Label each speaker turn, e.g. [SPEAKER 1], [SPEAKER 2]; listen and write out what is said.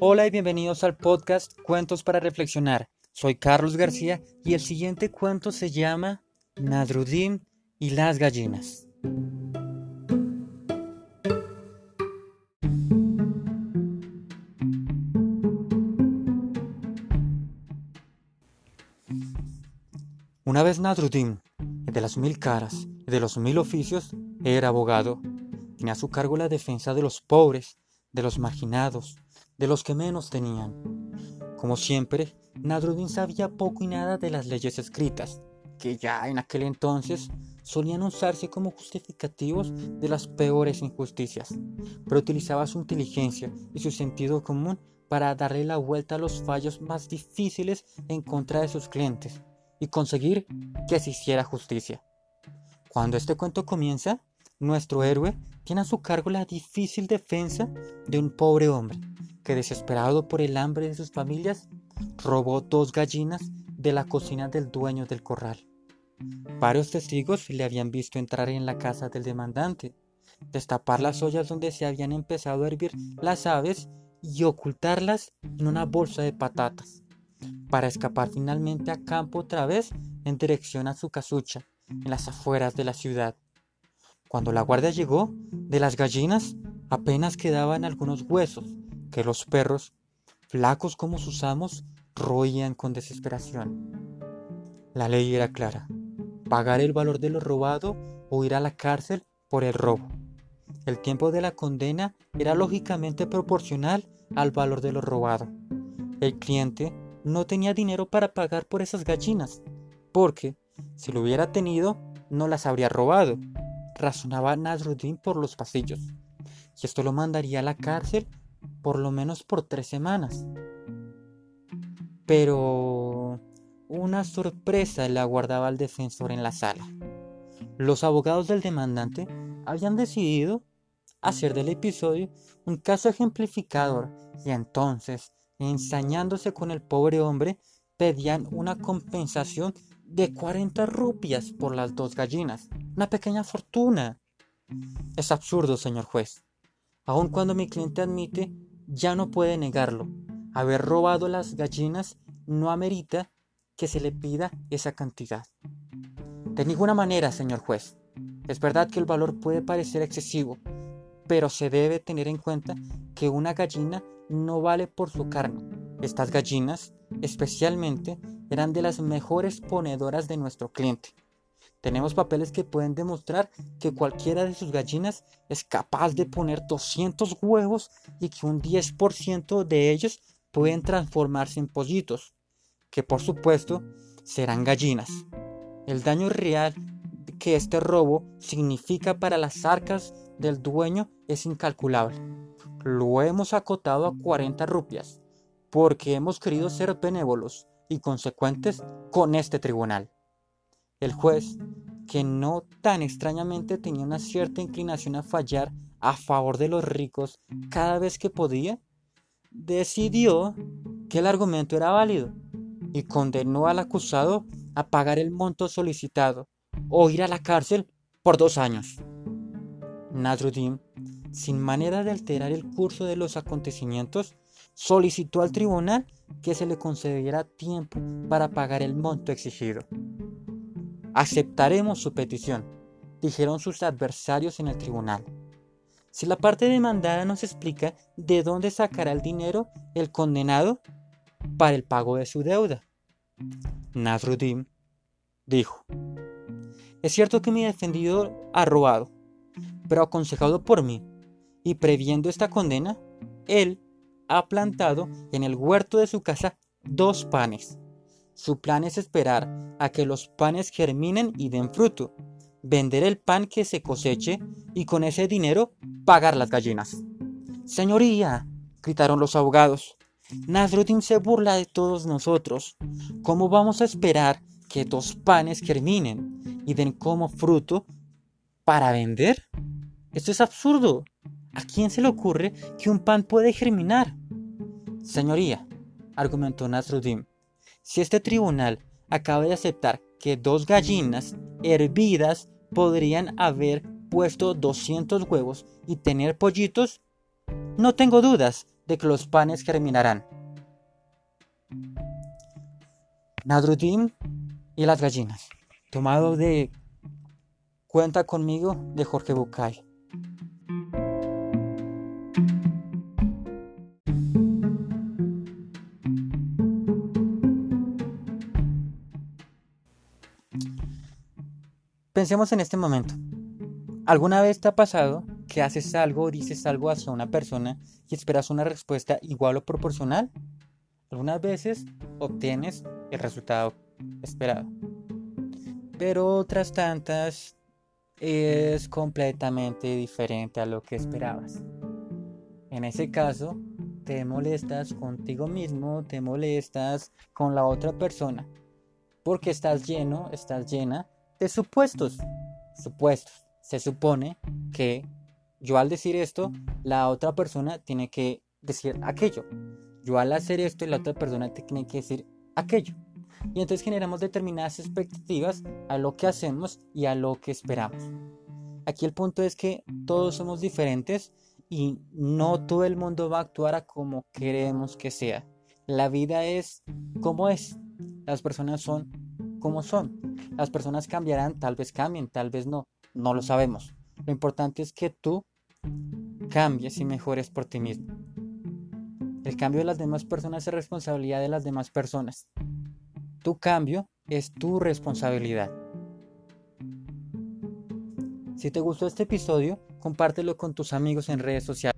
[SPEAKER 1] Hola y bienvenidos al podcast Cuentos para Reflexionar. Soy Carlos García y el siguiente cuento se llama Nadrudim y las gallinas. Una vez Nadrudim, de las mil caras y de los mil oficios, era abogado. Tenía a su cargo la defensa de los pobres, de los marginados, de los que menos tenían. Como siempre, Nadruddin sabía poco y nada de las leyes escritas, que ya en aquel entonces solían usarse como justificativos de las peores injusticias, pero utilizaba su inteligencia y su sentido común para darle la vuelta a los fallos más difíciles en contra de sus clientes y conseguir que se hiciera justicia. Cuando este cuento comienza, nuestro héroe tiene a su cargo la difícil defensa de un pobre hombre que desesperado por el hambre de sus familias, robó dos gallinas de la cocina del dueño del corral. Varios testigos le habían visto entrar en la casa del demandante, destapar las ollas donde se habían empezado a hervir las aves y ocultarlas en una bolsa de patatas, para escapar finalmente a campo otra vez en dirección a su casucha, en las afueras de la ciudad. Cuando la guardia llegó, de las gallinas apenas quedaban algunos huesos que los perros, flacos como sus amos, roían con desesperación. La ley era clara, pagar el valor de lo robado o ir a la cárcel por el robo. El tiempo de la condena era lógicamente proporcional al valor de lo robado. El cliente no tenía dinero para pagar por esas gallinas, porque si lo hubiera tenido, no las habría robado, razonaba Nasruddin por los pasillos, y esto lo mandaría a la cárcel por lo menos por tres semanas. Pero una sorpresa le aguardaba al defensor en la sala. Los abogados del demandante habían decidido hacer del episodio un caso ejemplificador y entonces, ensañándose con el pobre hombre, pedían una compensación de 40 rupias por las dos gallinas, una pequeña fortuna. Es absurdo, señor juez. Aun cuando mi cliente admite, ya no puede negarlo. Haber robado las gallinas no amerita que se le pida esa cantidad. De ninguna manera, señor juez. Es verdad que el valor puede parecer excesivo, pero se debe tener en cuenta que una gallina no vale por su carne. Estas gallinas, especialmente, eran de las mejores ponedoras de nuestro cliente. Tenemos papeles que pueden demostrar que cualquiera de sus gallinas es capaz de poner 200 huevos y que un 10% de ellos pueden transformarse en pollitos, que por supuesto serán gallinas. El daño real que este robo significa para las arcas del dueño es incalculable. Lo hemos acotado a 40 rupias, porque hemos querido ser benévolos y consecuentes con este tribunal. El juez, que no tan extrañamente tenía una cierta inclinación a fallar a favor de los ricos cada vez que podía, decidió que el argumento era válido y condenó al acusado a pagar el monto solicitado o ir a la cárcel por dos años. Nasruddin, sin manera de alterar el curso de los acontecimientos, solicitó al tribunal que se le concediera tiempo para pagar el monto exigido. Aceptaremos su petición, dijeron sus adversarios en el tribunal. Si la parte demandada nos explica de dónde sacará el dinero el condenado para el pago de su deuda. Nasruddin dijo, es cierto que mi defendido ha robado, pero aconsejado por mí y previendo esta condena, él ha plantado en el huerto de su casa dos panes su plan es esperar a que los panes germinen y den fruto, vender el pan que se coseche y con ese dinero pagar las gallinas. Señoría, gritaron los abogados, Nasruddin se burla de todos nosotros. ¿Cómo vamos a esperar que dos panes germinen y den como fruto para vender? Esto es absurdo. ¿A quién se le ocurre que un pan puede germinar? Señoría, argumentó Nasruddin, si este tribunal acaba de aceptar que dos gallinas hervidas podrían haber puesto 200 huevos y tener pollitos, no tengo dudas de que los panes germinarán. Nadrudim y las gallinas. Tomado de Cuenta conmigo de Jorge Bucay. Pensemos en este momento. ¿Alguna vez te ha pasado que haces algo o dices algo hacia una persona y esperas una respuesta igual o proporcional? Algunas veces obtienes el resultado esperado. Pero otras tantas es completamente diferente a lo que esperabas. En ese caso, te molestas contigo mismo, te molestas con la otra persona, porque estás lleno, estás llena de supuestos. Supuestos. Se supone que yo al decir esto, la otra persona tiene que decir aquello. Yo al hacer esto, la otra persona tiene que decir aquello y entonces generamos determinadas expectativas a lo que hacemos y a lo que esperamos. Aquí el punto es que todos somos diferentes y no todo el mundo va a actuar a como queremos que sea. La vida es como es. Las personas son como son. Las personas cambiarán, tal vez cambien, tal vez no. No lo sabemos. Lo importante es que tú cambies y mejores por ti mismo. El cambio de las demás personas es responsabilidad de las demás personas. Tu cambio es tu responsabilidad. Si te gustó este episodio, compártelo con tus amigos en redes sociales.